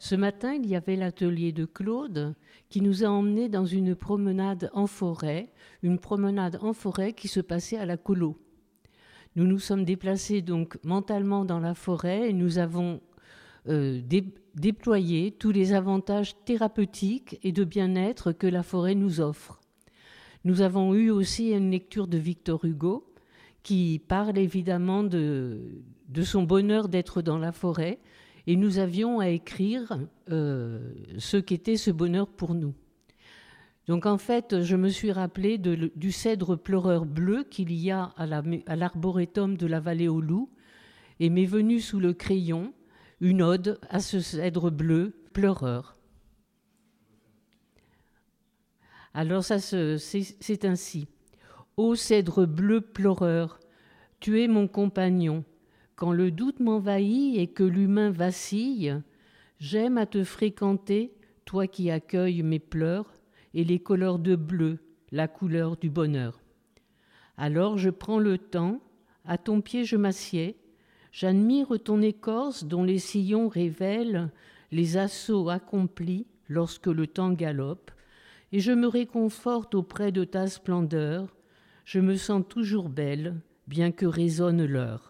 Ce matin, il y avait l'atelier de Claude qui nous a emmenés dans une promenade en forêt, une promenade en forêt qui se passait à la colo. Nous nous sommes déplacés donc mentalement dans la forêt et nous avons euh, déployé tous les avantages thérapeutiques et de bien-être que la forêt nous offre. Nous avons eu aussi une lecture de Victor Hugo qui parle évidemment de, de son bonheur d'être dans la forêt et nous avions à écrire euh, ce qu'était ce bonheur pour nous. Donc en fait, je me suis rappelé du cèdre pleureur bleu qu'il y a à l'arboretum de la vallée aux loups et m'est venu sous le crayon une ode à ce cèdre bleu pleureur. Alors ça c'est ainsi. Ô cèdre bleu pleureur, tu es mon compagnon. Quand le doute m'envahit et que l'humain vacille, j'aime à te fréquenter, toi qui accueilles mes pleurs et les couleurs de bleu, la couleur du bonheur. Alors je prends le temps, à ton pied je m'assieds, j'admire ton écorce dont les sillons révèlent les assauts accomplis lorsque le temps galope, et je me réconforte auprès de ta splendeur, je me sens toujours belle, bien que résonne l'heure.